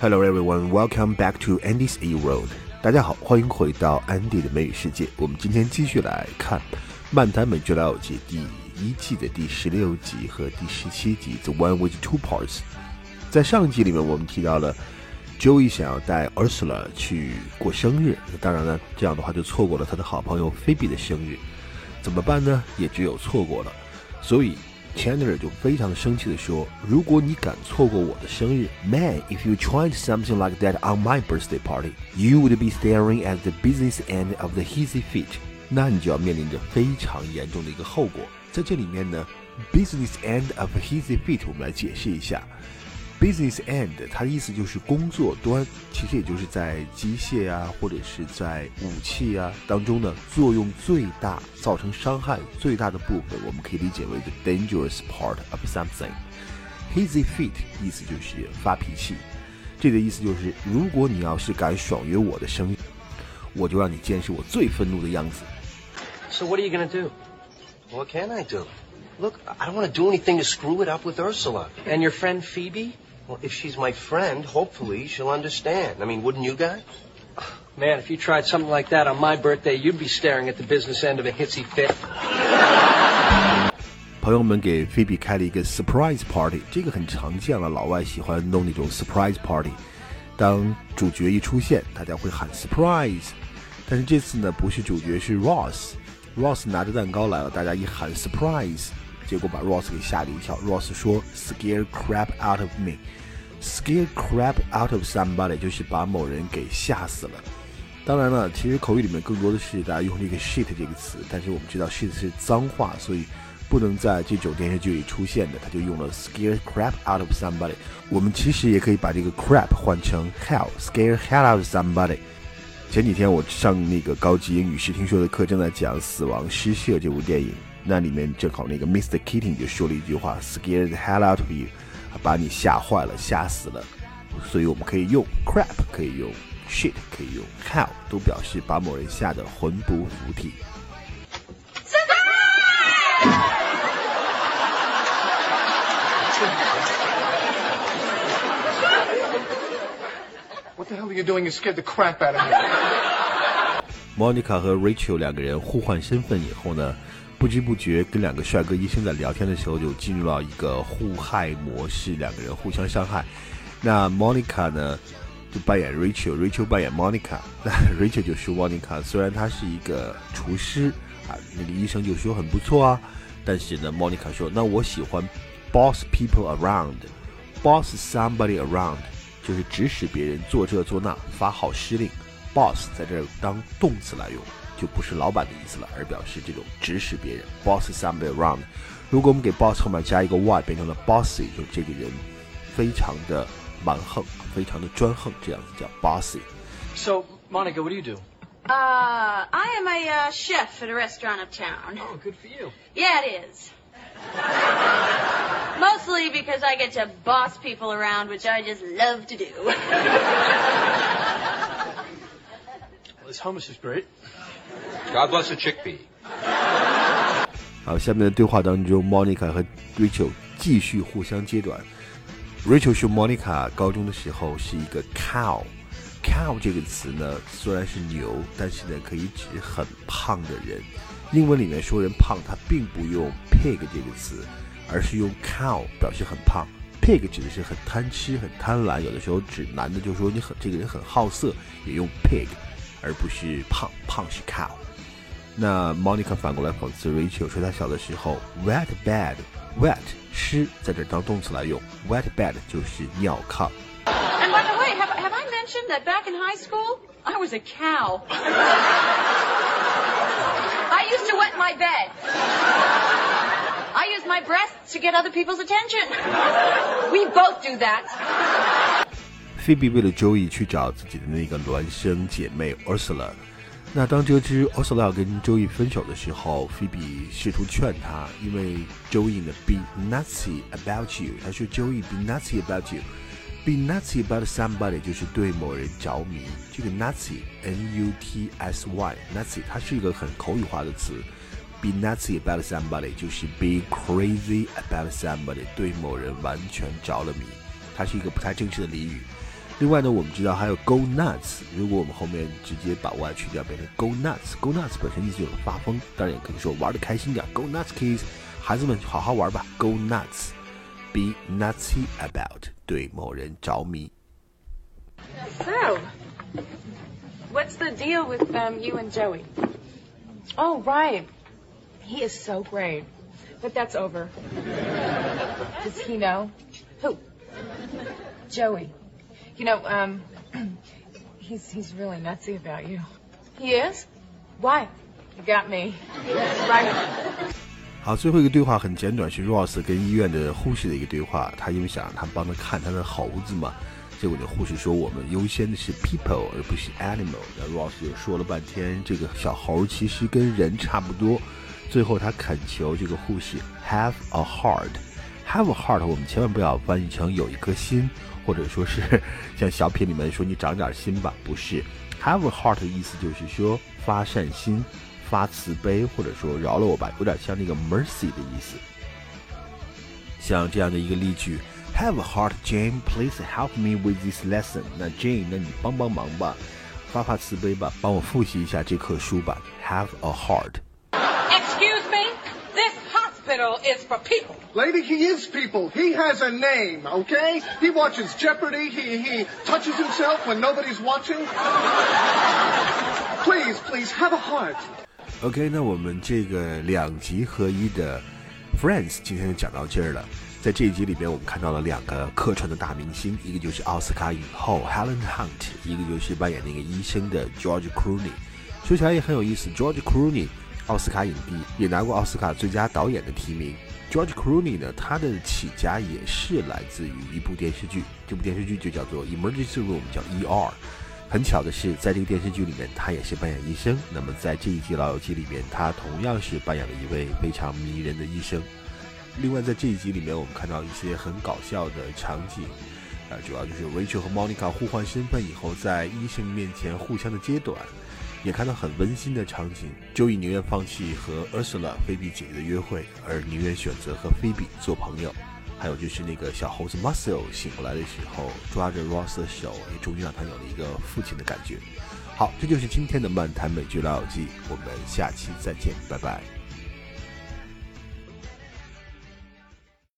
Hello everyone, welcome back to Andy's E Road。大家好，欢迎回到安迪的美语世界。我们今天继续来看《漫谈美剧老友记》第一季的第十六集和第十七集，The One with Two Parts。在上一集里面，我们提到了 Joey 想要带 Ursula 去过生日，当然呢，这样的话就错过了他的好朋友 Phoebe 的生日，怎么办呢？也只有错过了。所以 Chandler 就非常生气的说：“如果你敢错过我的生日，Man, if you tried something like that on my birthday party, you would be staring at the business end of the hissy fit。那你就要面临着非常严重的一个后果。在这里面呢，business end of hissy fit，我们来解释一下。” Business end，它的意思就是工作端，其实也就是在机械啊，或者是在武器啊当中呢，作用最大、造成伤害最大的部分，我们可以理解为 the dangerous part of something。Hissy fit 意思就是发脾气，这个意思就是，如果你要是敢爽约我的生日，我就让你见识我最愤怒的样子。So what are you gonna do? What can I do? Look, I don't want to do anything to screw it up with Ursula. And your friend Phoebe? Well, if she's my friend, hopefully she'll understand. I mean, wouldn't you guys? Man, if you tried something like that on my birthday, you'd be staring at the business end of a hitsy fit. 朋友们给菲比开了一个 surprise party，这个很常见了，老外喜欢弄那种 surprise party。当主角一出现，大家会喊 surprise，但是这次呢，不是主角，是 Ross，Ross 拿着蛋糕来了，大家一喊 surprise， 结果把 Ross 给吓了一跳。Ross 说：“Scare crap out of me。” Scare crap out of somebody 就是把某人给吓死了。当然了，其实口语里面更多的是大家用这个 shit 这个词，但是我们知道 shit 是脏话，所以不能在这种电视剧里出现的，他就用了 scare crap out of somebody。我们其实也可以把这个 crap 换成 hell，scare hell out of somebody。前几天我上那个高级英语视听说的课，正在讲《死亡诗社》这部电影。那里面正好那个 Mr. Keating 就说了一句话，Scared the hell out of you，把你吓坏了，吓死了。所以我们可以用 crap，可以用 shit，可以用 hell，都表示把某人吓得魂不附体。What the hell are you doing? You scared the crap out of me. Monica 和 Rachel 两个人互换身份以后呢？不知不觉跟两个帅哥医生在聊天的时候，就进入了一个互害模式，两个人互相伤害。那 Monica 呢，就扮演 Rachel，Rachel 扮演 Monica。那 Rachel 就说 Monica 虽然她是一个厨师啊，那个医生就说很不错啊，但是呢，Monica 说那我喜欢 boss people around，boss somebody around 就是指使别人做这做那，发号施令。boss 在这儿当动词来用。就不是老板的意思了，而表示这种指使别人，boss somebody around。如果我们给 boss 后面加一个 y，变成了 bossy，就这个人非常的蛮横，非常的专横，这样子叫 bossy。So Monica, what do you do? Uh, I am a uh, chef at a restaurant uptown. Oh, good for you. Yeah, it is. Mostly because I get to boss people around, which I just love to do. well, this hummus is great. God bless the chickpea。好，下面的对话当中，Monica 和 Rachel 继续互相揭短。Rachel 说，Monica 高中的时候是一个 cow。cow 这个词呢，虽然是牛，但是呢，可以指很胖的人。英文里面说人胖，它并不用 pig 这个词，而是用 cow 表示很胖。pig 指的是很贪吃、很贪婪，有的时候指男的就说你很这个人很好色，也用 pig，而不是胖，胖是 cow。那 Monica 反过来讽刺 Rachel 说，她小的时候 wet bed，wet 湿在这当动词来用，wet bed 就是尿炕。And by the way, have have I mentioned that back in high school I was a cow? I used to wet my bed. I used my breasts to get other people's attention. We both do that. Phoebe 为了 Joey 去找自己的那个孪生姐妹 Ursula。那当得知 Ursula 要跟周易分手的时候，菲比试图劝他，因为周易呢 be nutsy about you，他说周易 be nutsy about you，be nutsy about somebody 就是对某人着迷。这个 nutsy n u t s y nutsy 它是一个很口语化的词，be nutsy about somebody 就是 be crazy about somebody 对某人完全着了迷，它是一个不太正式的俚语。另外呢，我们知道还有 Go Nuts，如果我们后面直接把 Y 去掉，变成 Go Nuts，Go Nuts 本身意思就是发疯，当然也可以说玩的开心点，Go Nuts kids，孩子们好好玩吧，Go Nuts，Be nutsy about，对某人着迷。 So, what's the deal with um, you and Joey? Oh, right. He is so great. But that's over. Does he know? Who? Joey. You know, um, he's he's really nutsy about you. He is? Why? You got me. Right. 好，最后一个对话很简短，是 Ross 跟医院的护士的一个对话。他因为想让他帮他看他的猴子嘛，结果那护士说我们优先的是 people 而不是 animal。那 Ross 就说了半天，这个小猴其实跟人差不多。最后他恳求这个护士 have a heart。Have a heart 我们千万不要翻译成有一颗心，或者说是 像小品里面说你长点心吧，不是。have a heart 的意思就是说发善心。发慈悲，或者说饶了我吧，有点像那个 mercy 的意思。像这样的一个例句，Have a heart, Jane. Please help me with this lesson. 那 Jane，那你帮帮忙吧，发发慈悲吧，帮我复习一下这课书吧。Have a heart. Excuse me? This hospital is for people. Lady, he is people. He has a name, okay? He watches Jeopardy. He, he touches himself when nobody's watching. Please, please, have a heart. OK，那我们这个两集合一的 Friends 今天就讲到这儿了。在这一集里边，我们看到了两个客串的大明星，一个就是奥斯卡影后 Helen Hunt，一个就是扮演那个医生的 George Clooney。说起来也很有意思，George Clooney 奥斯卡影帝，也拿过奥斯卡最佳导演的提名。George Clooney 呢，他的起家也是来自于一部电视剧，这部电视剧就叫做 Emergency Room，叫 ER。很巧的是，在这个电视剧里面，他也是扮演医生。那么在这一集《老友记》里面，他同样是扮演了一位非常迷人的医生。另外，在这一集里面，我们看到一些很搞笑的场景，啊、主要就是 Rachel 和 Monica 互换身份以后，在医生面前互相的揭短，也看到很温馨的场景。周易宁愿放弃和 Ursula 菲比姐姐的约会，而宁愿选择和菲比做朋友。还有就是那个小猴子 Muscle 醒过来的时候，抓着 Ross 的手，也终于让他有了一个父亲的感觉。好，这就是今天的漫谈美剧老友记，我们下期再见，拜拜。